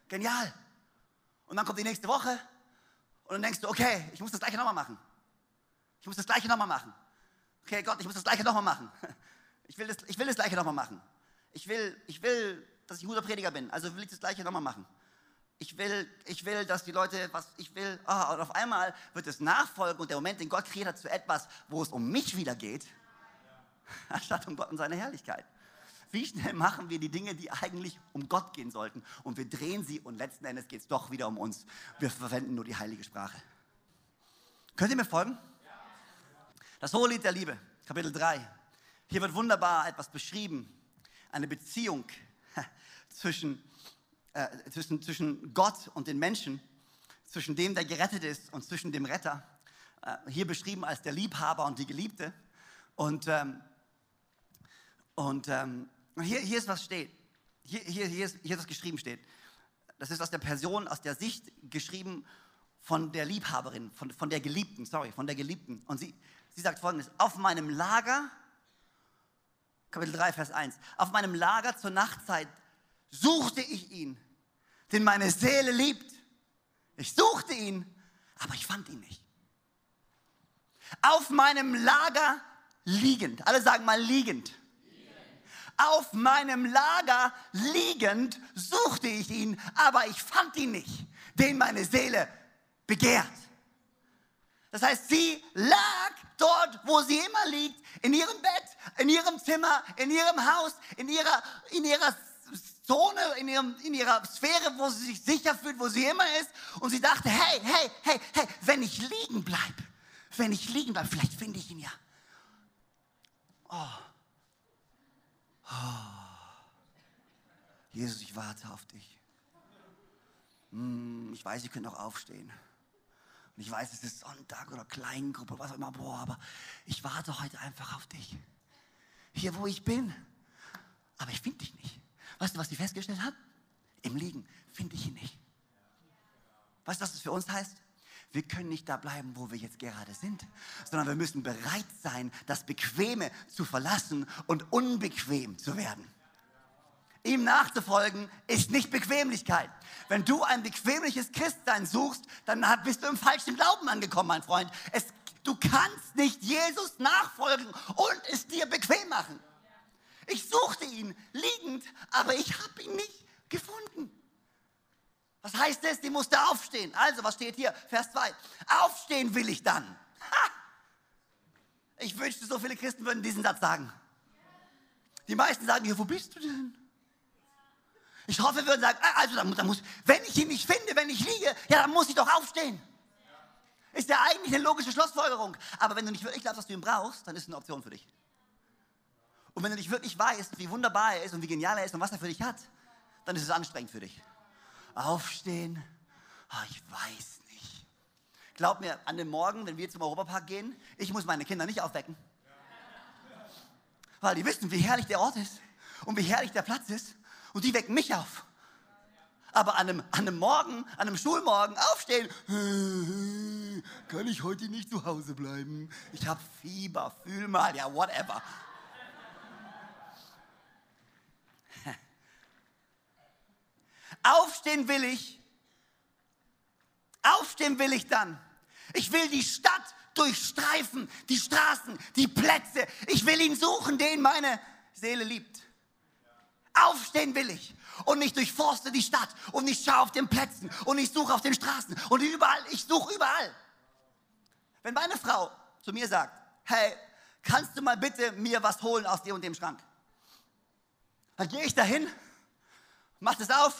genial. Und dann kommt die nächste Woche und dann denkst du, okay, ich muss das gleiche nochmal machen. Ich muss das gleiche nochmal machen. Okay, Gott, ich muss das gleiche nochmal machen. Ich will, das, ich will das gleiche nochmal machen. Ich will, ich will, dass ich ein guter Prediger bin. Also will ich das gleiche nochmal machen ich will, ich will, dass die Leute, was ich will, oh, und auf einmal wird es nachfolgen und der Moment, den Gott kreiert hat, zu etwas, wo es um mich wieder geht, [laughs] anstatt um Gott und seine Herrlichkeit. Wie schnell machen wir die Dinge, die eigentlich um Gott gehen sollten und wir drehen sie und letzten Endes geht es doch wieder um uns. Wir verwenden nur die heilige Sprache. Könnt ihr mir folgen? Das Hohe Lied der Liebe, Kapitel 3. Hier wird wunderbar etwas beschrieben, eine Beziehung [laughs] zwischen äh, zwischen, zwischen Gott und den Menschen, zwischen dem, der gerettet ist und zwischen dem Retter. Äh, hier beschrieben als der Liebhaber und die Geliebte. Und, ähm, und ähm, hier, hier ist was steht. Hier, hier, hier, ist, hier ist was geschrieben steht. Das ist aus der Person, aus der Sicht geschrieben von der Liebhaberin, von, von der Geliebten, sorry, von der Geliebten. Und sie, sie sagt folgendes, auf meinem Lager, Kapitel 3, Vers 1, auf meinem Lager zur Nachtzeit suchte ich ihn, den meine Seele liebt. Ich suchte ihn, aber ich fand ihn nicht. Auf meinem Lager liegend, alle sagen mal liegend. Auf meinem Lager liegend suchte ich ihn, aber ich fand ihn nicht, den meine Seele begehrt. Das heißt, sie lag dort, wo sie immer liegt, in ihrem Bett, in ihrem Zimmer, in ihrem Haus, in ihrer, in ihrer Zone, in, ihrem, in ihrer Sphäre, wo sie sich sicher fühlt, wo sie immer ist. Und sie dachte, hey, hey, hey, hey, wenn ich liegen bleibe, wenn ich liegen bleibe, vielleicht finde ich ihn ja. Oh. Oh. Jesus, ich warte auf dich. Hm, ich weiß, ihr könnt auch aufstehen. Und ich weiß, es ist Sonntag oder Kleingruppe, was auch immer. Boah, aber ich warte heute einfach auf dich. Hier, wo ich bin. Aber ich finde dich nicht. Weißt du, was die festgestellt haben? Im Liegen finde ich ihn nicht. Weißt du, was das für uns heißt? Wir können nicht da bleiben, wo wir jetzt gerade sind, sondern wir müssen bereit sein, das Bequeme zu verlassen und unbequem zu werden. ihm nachzufolgen, ist nicht Bequemlichkeit. Wenn du ein bequemliches Christsein suchst, dann bist du im falschen Glauben angekommen, mein Freund. Es, du kannst nicht Jesus nachfolgen und es dir bequem machen. Ich suchte ihn liegend, aber ich habe ihn nicht gefunden. Was heißt das? Die musste aufstehen. Also, was steht hier? Vers 2. Aufstehen will ich dann. Ha! Ich wünschte, so viele Christen würden diesen Satz sagen. Die meisten sagen hier, wo bist du denn? Ich hoffe, wir würden sagen, ah, also dann, dann muss, wenn ich ihn nicht finde, wenn ich liege, ja, dann muss ich doch aufstehen. Ist ja eigentlich eine logische Schlussfolgerung. Aber wenn du nicht wirklich glaubst, dass du ihn brauchst, dann ist es eine Option für dich. Und wenn du nicht wirklich weißt, wie wunderbar er ist und wie genial er ist und was er für dich hat, dann ist es anstrengend für dich. Aufstehen, oh, ich weiß nicht. Glaub mir, an dem Morgen, wenn wir zum Europapark gehen, ich muss meine Kinder nicht aufwecken. Weil die wissen, wie herrlich der Ort ist und wie herrlich der Platz ist. Und die wecken mich auf. Aber an einem, an einem Morgen, an einem Schulmorgen aufstehen, [laughs] kann ich heute nicht zu Hause bleiben. Ich habe Fieber, fühl mal, ja, whatever. Aufstehen will ich. Aufstehen will ich dann. Ich will die Stadt durchstreifen, die Straßen, die Plätze. Ich will ihn suchen, den meine Seele liebt. Aufstehen will ich. Und ich durchforste die Stadt und ich schaue auf den Plätzen und ich suche auf den Straßen und überall, ich suche überall. Wenn meine Frau zu mir sagt, hey, kannst du mal bitte mir was holen aus dem und dem Schrank? Dann gehe ich dahin, mach das auf,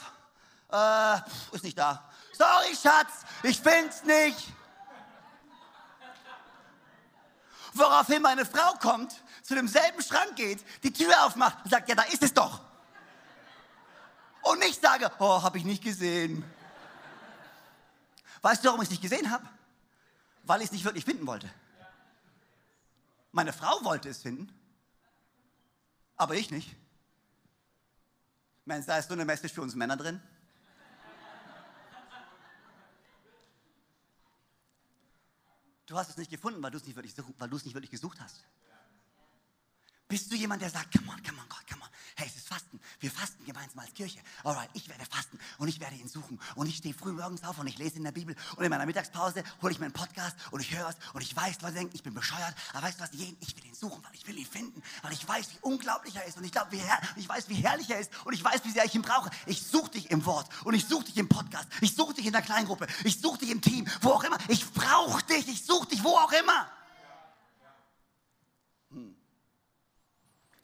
äh, ist nicht da. Sorry, Schatz, ich find's nicht. Woraufhin meine Frau kommt, zu demselben Schrank geht, die Tür aufmacht und sagt, ja, da ist es doch. Und ich sage, oh, habe ich nicht gesehen. Weißt du, warum ich es nicht gesehen habe? Weil ich es nicht wirklich finden wollte. Meine Frau wollte es finden, aber ich nicht. Mensch, da ist so eine Message für uns Männer drin. Du hast es nicht gefunden, weil du es nicht wirklich, weil du es nicht wirklich gesucht hast. Bist du jemand, der sagt, come on, come on, Gott, come on. Hey, es ist Fasten. Wir fasten gemeinsam als Kirche. Alright, ich werde fasten und ich werde ihn suchen. Und ich stehe früh morgens auf und ich lese in der Bibel. Und in meiner Mittagspause hole ich mir einen Podcast und ich höre es. Und ich weiß, Leute denken, ich bin bescheuert. Aber weißt du was, ich will ihn suchen, weil ich will ihn finden. Weil ich weiß, wie unglaublich er ist. Und ich glaube, wie ich weiß, wie herrlich er ist. Und ich weiß, wie sehr ich ihn brauche. Ich suche dich im Wort. Und ich suche dich im Podcast. Ich suche dich in der Kleingruppe. Ich suche dich im Team. Wo auch immer. Ich brauche dich. Ich suche dich, wo auch immer.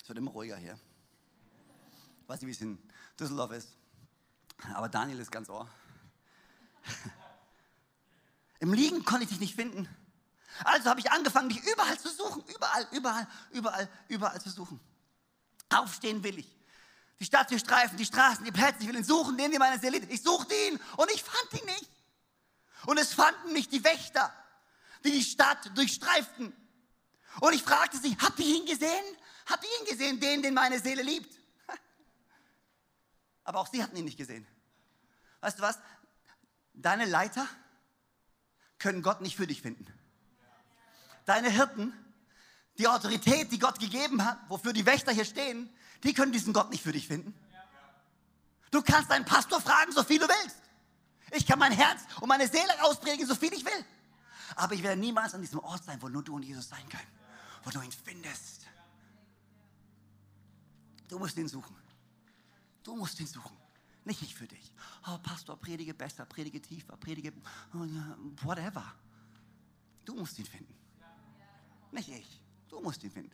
Es wird immer ruhiger hier. Weiß nicht, wie es in Düsseldorf ist. Aber Daniel ist ganz ohr. [laughs] Im Liegen konnte ich dich nicht finden. Also habe ich angefangen, dich überall zu suchen. Überall, überall, überall, überall zu suchen. Aufstehen will ich. Die Stadt zu streifen, die Straßen, die Plätze. Ich will ihn suchen, den, die meine Seele Ich suchte ihn und ich fand ihn nicht. Und es fanden mich die Wächter, die die Stadt durchstreiften. Und ich fragte sie, habt ihr ihn gesehen? Habt ihr ihn gesehen, den, den meine Seele liebt? Aber auch sie hatten ihn nicht gesehen. Weißt du was? Deine Leiter können Gott nicht für dich finden. Deine Hirten, die Autorität, die Gott gegeben hat, wofür die Wächter hier stehen, die können diesen Gott nicht für dich finden. Du kannst deinen Pastor fragen, so viel du willst. Ich kann mein Herz und meine Seele ausprägen, so viel ich will. Aber ich werde niemals an diesem Ort sein, wo nur du und Jesus sein können, wo du ihn findest. Du musst ihn suchen. Du musst ihn suchen. Nicht ich für dich. Oh, Pastor, predige besser, predige tiefer, predige whatever. Du musst ihn finden. Nicht ich. Du musst ihn finden.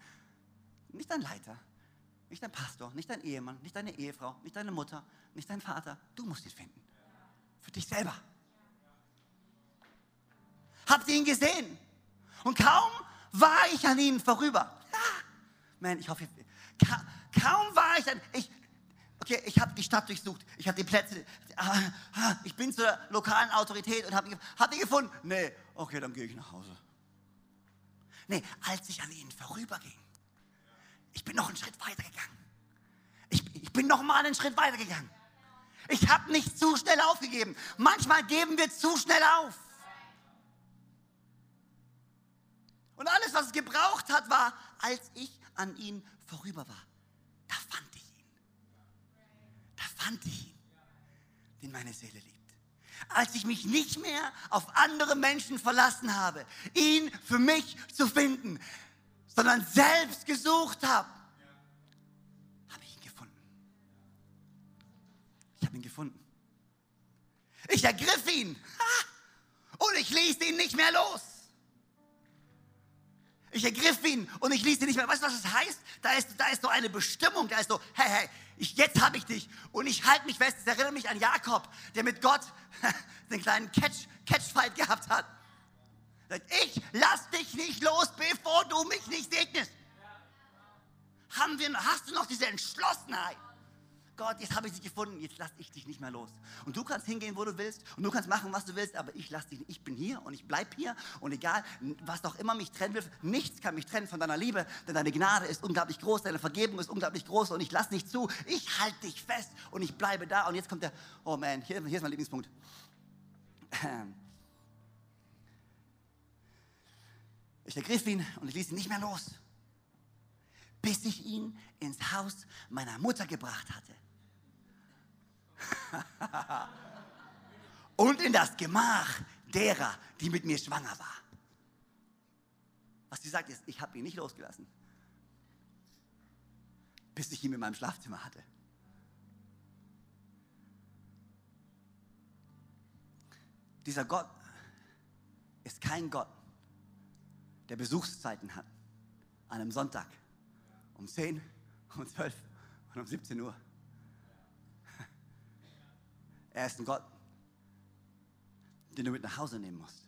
Nicht dein Leiter, nicht dein Pastor, nicht dein Ehemann, nicht deine Ehefrau, nicht deine Mutter, nicht dein Vater. Du musst ihn finden. Für dich selber. Habt ihr ihn gesehen? Und kaum war ich an ihnen vorüber. Ah, man, ich hoffe, Kaum war ich dann, ich, okay, ich habe die Stadt durchsucht, ich habe die Plätze, ah, ah, ich bin zur lokalen Autorität und habe hab die gefunden. Nee, okay, dann gehe ich nach Hause. Nee, als ich an ihnen vorüberging, ich bin noch einen Schritt weiter gegangen. Ich, ich bin noch mal einen Schritt weiter gegangen. Ich habe nicht zu schnell aufgegeben. Manchmal geben wir zu schnell auf. Und alles, was es gebraucht hat, war, als ich an ihnen vorüber war. Da fand ich ihn. Fand ich ihn, den meine Seele liebt. Als ich mich nicht mehr auf andere Menschen verlassen habe, ihn für mich zu finden, sondern selbst gesucht habe, habe ich ihn gefunden. Ich habe ihn gefunden. Ich ergriff ihn [laughs] und ich ließ ihn nicht mehr los. Ich ergriff ihn und ich ließ ihn nicht mehr. Weißt du, was das heißt? Da ist, da ist so eine Bestimmung, da ist so, hey, hey, ich, jetzt habe ich dich und ich halte mich fest. Es erinnert mich an Jakob, der mit Gott [laughs] den kleinen Catch, Catchfight gehabt hat. Ich lass dich nicht los, bevor du mich nicht segnest. Haben wir, hast du noch diese Entschlossenheit? Gott, jetzt habe ich dich gefunden, jetzt lasse ich dich nicht mehr los. Und du kannst hingehen, wo du willst und du kannst machen, was du willst, aber ich lasse dich nicht. Ich bin hier und ich bleibe hier und egal, was auch immer mich trennen will, nichts kann mich trennen von deiner Liebe, denn deine Gnade ist unglaublich groß, deine Vergebung ist unglaublich groß und ich lasse nicht zu. Ich halte dich fest und ich bleibe da. Und jetzt kommt der, oh man, hier, hier ist mein Lieblingspunkt. [clears throat] Ich ergriff ihn und ich ließ ihn nicht mehr los, bis ich ihn ins Haus meiner Mutter gebracht hatte. Und in das Gemach derer, die mit mir schwanger war. Was sie sagt ist, ich habe ihn nicht losgelassen, bis ich ihn in meinem Schlafzimmer hatte. Dieser Gott ist kein Gott, der Besuchszeiten hat. An einem Sonntag um 10, um 12 und um 17 Uhr. Er ist ein Gott, den du mit nach Hause nehmen musst.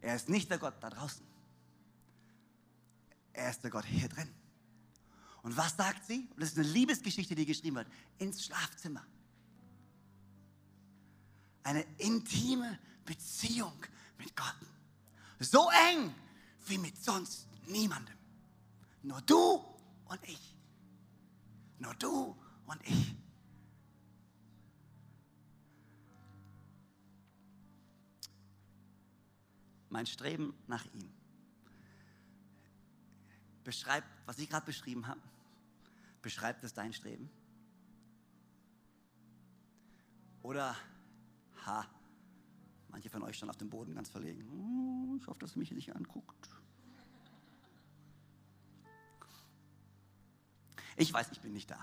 Er ist nicht der Gott da draußen. Er ist der Gott hier drin. Und was sagt sie? Und das ist eine Liebesgeschichte, die geschrieben wird. Ins Schlafzimmer. Eine intime Beziehung mit Gott. So eng wie mit sonst niemandem. Nur du und ich. Nur du und ich. Mein Streben nach ihm beschreibt, was ich gerade beschrieben habe, beschreibt es dein Streben? Oder, ha, manche von euch schon auf dem Boden ganz verlegen. Oh, ich hoffe, dass er mich nicht anguckt. Ich weiß, ich bin nicht da.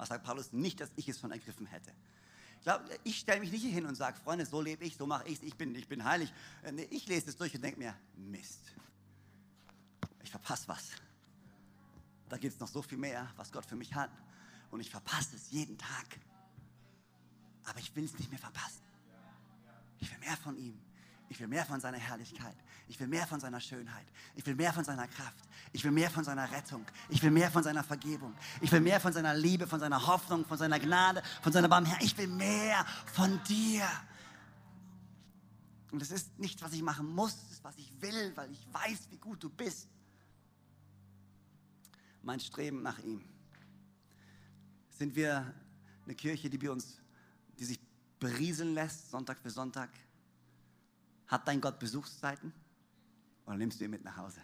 Was sagt Paulus? Nicht, dass ich es schon ergriffen hätte. Ich, glaub, ich stelle mich nicht hier hin und sage, Freunde, so lebe ich, so mache ich es, ich bin, ich bin heilig. Äh, ich lese es durch und denke mir, Mist, ich verpasse was. Da gibt es noch so viel mehr, was Gott für mich hat. Und ich verpasse es jeden Tag. Aber ich will es nicht mehr verpassen. Ich will mehr von ihm. Ich will mehr von seiner Herrlichkeit. Ich will mehr von seiner Schönheit. Ich will mehr von seiner Kraft. Ich will mehr von seiner Rettung. Ich will mehr von seiner Vergebung. Ich will mehr von seiner Liebe, von seiner Hoffnung, von seiner Gnade, von seiner Barmherzigkeit. Ich will mehr von dir. Und es ist nicht, was ich machen muss, es ist, was ich will, weil ich weiß, wie gut du bist. Mein Streben nach ihm. Sind wir eine Kirche, die, uns, die sich berieseln lässt, Sonntag für Sonntag? Hat dein Gott Besuchszeiten? Oder nimmst du ihn mit nach Hause?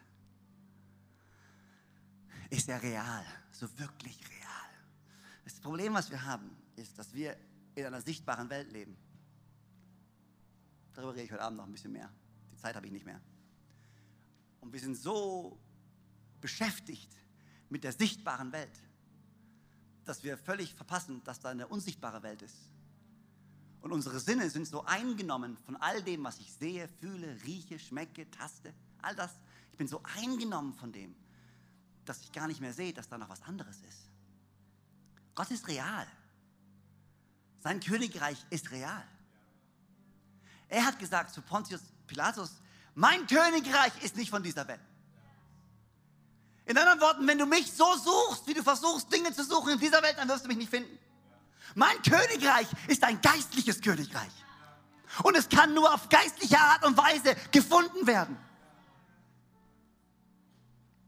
Ist er real? So wirklich real? Das Problem, was wir haben, ist, dass wir in einer sichtbaren Welt leben. Darüber rede ich heute Abend noch ein bisschen mehr. Die Zeit habe ich nicht mehr. Und wir sind so beschäftigt mit der sichtbaren Welt, dass wir völlig verpassen, dass da eine unsichtbare Welt ist. Und unsere Sinne sind so eingenommen von all dem, was ich sehe, fühle, rieche, schmecke, taste. All das. Ich bin so eingenommen von dem, dass ich gar nicht mehr sehe, dass da noch was anderes ist. Gott ist real. Sein Königreich ist real. Er hat gesagt zu Pontius Pilatus, mein Königreich ist nicht von dieser Welt. In anderen Worten, wenn du mich so suchst, wie du versuchst, Dinge zu suchen in dieser Welt, dann wirst du mich nicht finden. Mein Königreich ist ein geistliches Königreich. Und es kann nur auf geistliche Art und Weise gefunden werden.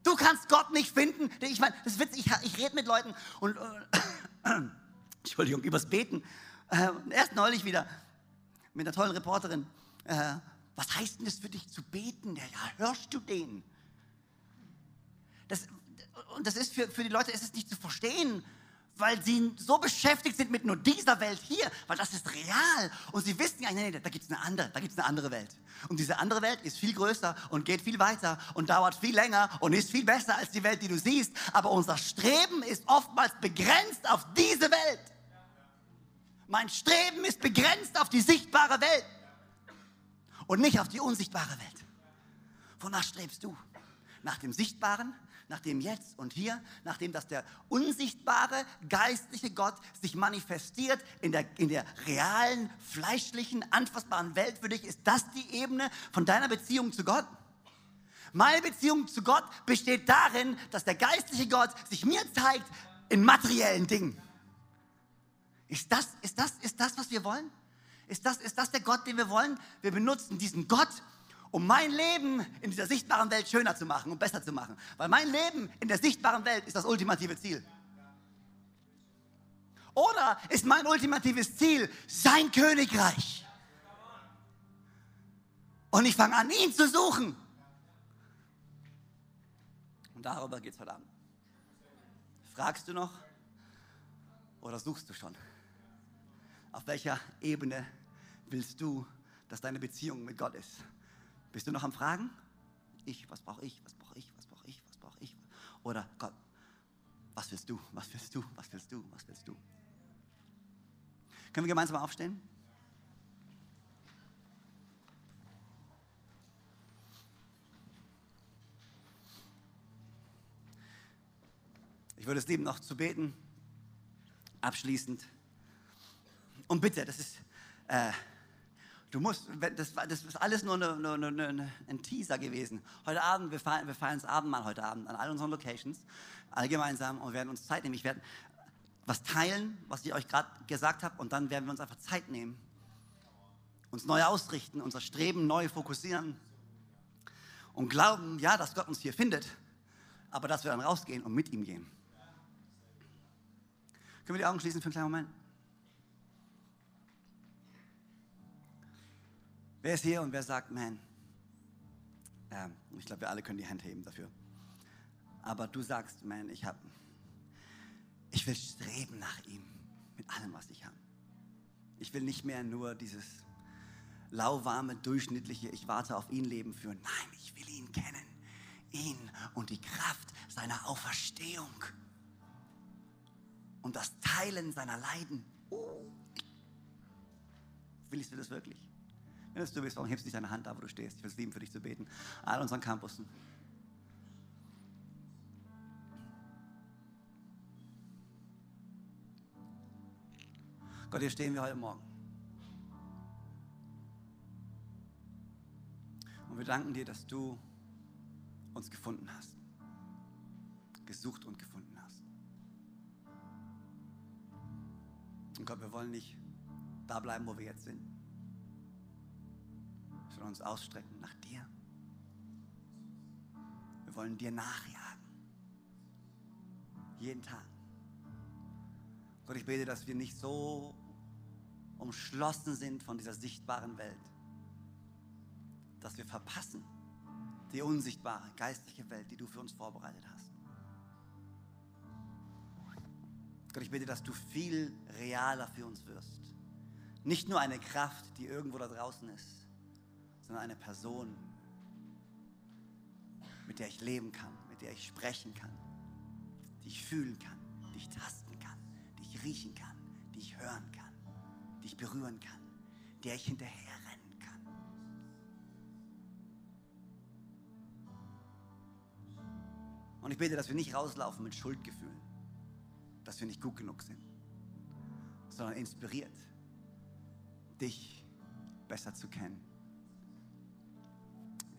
Du kannst Gott nicht finden. Ich meine, das ist witzig, ich, ich rede mit Leuten und, äh, [clears throat] Entschuldigung, übers Beten. Äh, erst neulich wieder mit einer tollen Reporterin. Äh, was heißt denn das für dich zu beten? Ja, hörst du den? Das, und das ist für, für die Leute ist es nicht zu verstehen, weil sie so beschäftigt sind mit nur dieser Welt hier, weil das ist real. Und sie wissen ja, nee, nee, da gibt es eine andere, da gibt es eine andere Welt. Und diese andere Welt ist viel größer und geht viel weiter und dauert viel länger und ist viel besser als die Welt, die du siehst. Aber unser Streben ist oftmals begrenzt auf diese Welt. Mein Streben ist begrenzt auf die sichtbare Welt und nicht auf die unsichtbare Welt. Wonach strebst du? Nach dem Sichtbaren nach dem Jetzt und Hier, nachdem dass der unsichtbare, geistliche Gott sich manifestiert in der, in der realen, fleischlichen, anfassbaren Welt für dich, ist das die Ebene von deiner Beziehung zu Gott? Meine Beziehung zu Gott besteht darin, dass der geistliche Gott sich mir zeigt in materiellen Dingen. Ist das, ist das, ist das, was wir wollen? Ist das, ist das der Gott, den wir wollen? Wir benutzen diesen Gott, um mein Leben in dieser sichtbaren Welt schöner zu machen und besser zu machen. Weil mein Leben in der sichtbaren Welt ist das ultimative Ziel. Oder ist mein ultimatives Ziel sein Königreich? Und ich fange an, ihn zu suchen. Und darüber geht es heute Abend. Fragst du noch oder suchst du schon? Auf welcher Ebene willst du, dass deine Beziehung mit Gott ist? Bist du noch am Fragen? Ich, was brauche ich, was brauche ich, was brauche ich, was brauche ich? Oder Gott, was willst du, was willst du, was willst du, was willst du? Können wir gemeinsam aufstehen? Ich würde es lieben, noch zu beten, abschließend. Und bitte, das ist, äh, Du musst, das, das ist alles nur eine, eine, eine, ein Teaser gewesen. Heute Abend, wir feiern, wir feiern das Abendmahl heute Abend an all unseren Locations, alle gemeinsam und werden uns Zeit nehmen. Ich werde was teilen, was ich euch gerade gesagt habe und dann werden wir uns einfach Zeit nehmen, uns neu ausrichten, unser Streben neu fokussieren und glauben, ja, dass Gott uns hier findet, aber dass wir dann rausgehen und mit ihm gehen. Können wir die Augen schließen für einen kleinen Moment? Wer ist hier und wer sagt, man, ähm, ich glaube, wir alle können die Hand heben dafür. Aber du sagst, man, ich habe, ich will streben nach ihm mit allem, was ich habe. Ich will nicht mehr nur dieses lauwarme, durchschnittliche, ich warte auf ihn Leben führen. Nein, ich will ihn kennen. Ihn und die Kraft seiner Auferstehung. Und das Teilen seiner Leiden. Willst du das wirklich? Du bist, warum hebst du nicht deine Hand da, wo du stehst? Ich will es lieben, für dich zu beten. All unseren Campussen. Gott, hier stehen wir heute Morgen. Und wir danken dir, dass du uns gefunden hast. Gesucht und gefunden hast. Und Gott, wir wollen nicht da bleiben, wo wir jetzt sind sondern uns ausstrecken nach dir. Wir wollen dir nachjagen. Jeden Tag. Gott, ich bete, dass wir nicht so umschlossen sind von dieser sichtbaren Welt, dass wir verpassen die unsichtbare geistliche Welt, die du für uns vorbereitet hast. Gott, ich bete, dass du viel realer für uns wirst. Nicht nur eine Kraft, die irgendwo da draußen ist, sondern eine Person, mit der ich leben kann, mit der ich sprechen kann, die ich fühlen kann, die ich tasten kann, die ich riechen kann, die ich hören kann, die ich berühren kann, der ich hinterher rennen kann. Und ich bete, dass wir nicht rauslaufen mit Schuldgefühlen, dass wir nicht gut genug sind, sondern inspiriert, dich besser zu kennen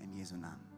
in Jesu Namen.